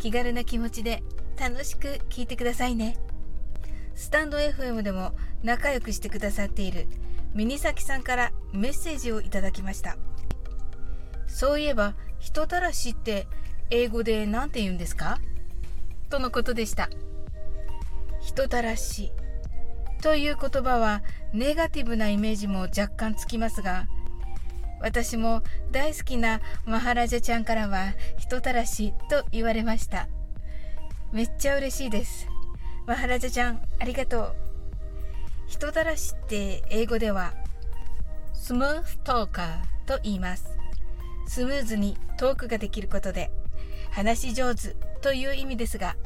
気軽な気持ちで楽しく聞いてくださいね。スタンド FM でも仲良くしてくださっているミニサキさんからメッセージをいただきました。そういえば、人たらしって英語で何て言うんですか？とのことでした。人たらしという言葉はネガティブなイメージも若干つきますが、私も大好きなマハラジャちゃんからは人たらしと言われました。めっちゃ嬉しいです。マハラジャちゃん、ありがとう。人たらしって英語ではスムーズトーカーと言います。スムーズにトークができることで話し上手という意味ですが、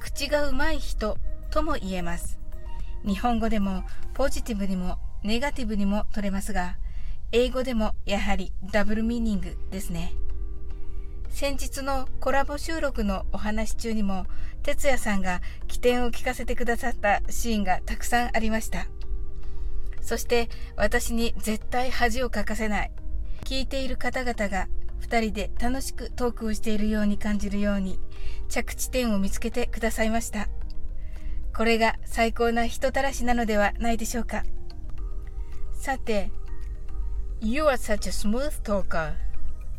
口がうまい人とも言えます。日本語でもポジティブにもネガティブにも取れますが、英語でもやはりダブルミーニングですね。先日のコラボ収録のお話中にも、哲也さんが起点を聞かせてくださったシーンがたくさんありました。そして私に絶対恥をかかせない。聞いている方々が2人で楽しくトークをしているように感じるように着地点を見つけてくださいました。これが最高な人たらしなのではないでしょうか。さて、You are such a smooth talker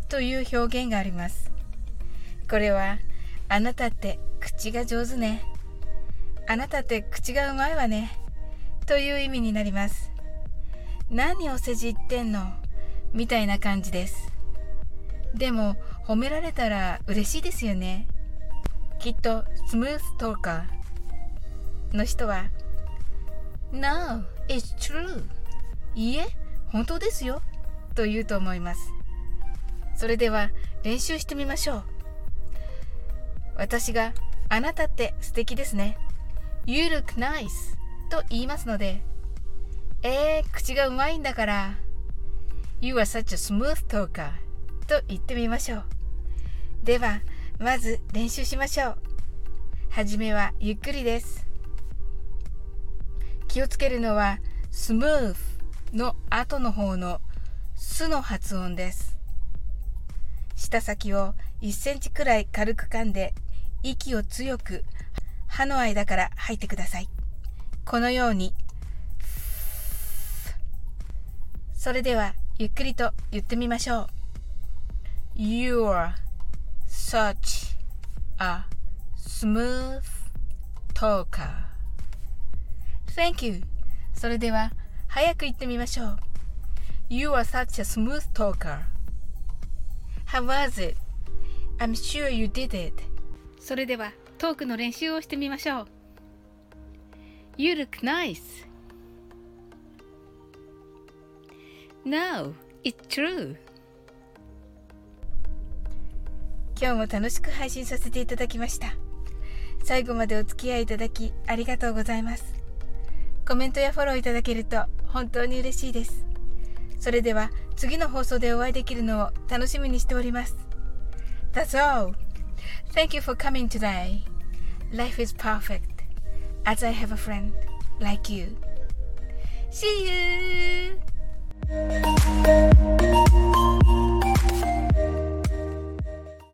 という表現があります。これは、あなたって口が上手ね。あなたって口がうまいわね。という意味になります。何お世辞言ってんの？みたいな感じです。でも、褒められたら嬉しいですよね。きっと、スムーストーカーの人は、No, it's true. いいえ、本当ですよ。と言うと思います。それでは練習してみましょう。私があなたって素敵ですね。You look nice と言いますので、えー、口がうまいんだから、You are such a smooth talker と言ってみましょう。では、まず練習しましょう。はじめはゆっくりです。気をつけるのは、smooth の後の方のすの発音です。舌先を1センチくらい軽く噛んで、息を強く歯の間から吐いてください。このように。それでは、ゆっくりと言ってみましょう。You're such a smooth talker. Thank you. それでは、早く言ってみましょう。You are such a smooth talker. How was it? I'm sure you did it. それではトークの練習をしてみましょう。You look nice. No, it's true. 今日も楽しく配信させていただきました。最後までお付き合いいただきありがとうございます。コメントやフォローいただけると本当に嬉しいです。それでは次の放送でお会いできるのを楽しみにしております。That's all. Thank you for coming today. Life is perfect as I have a friend like you. See you!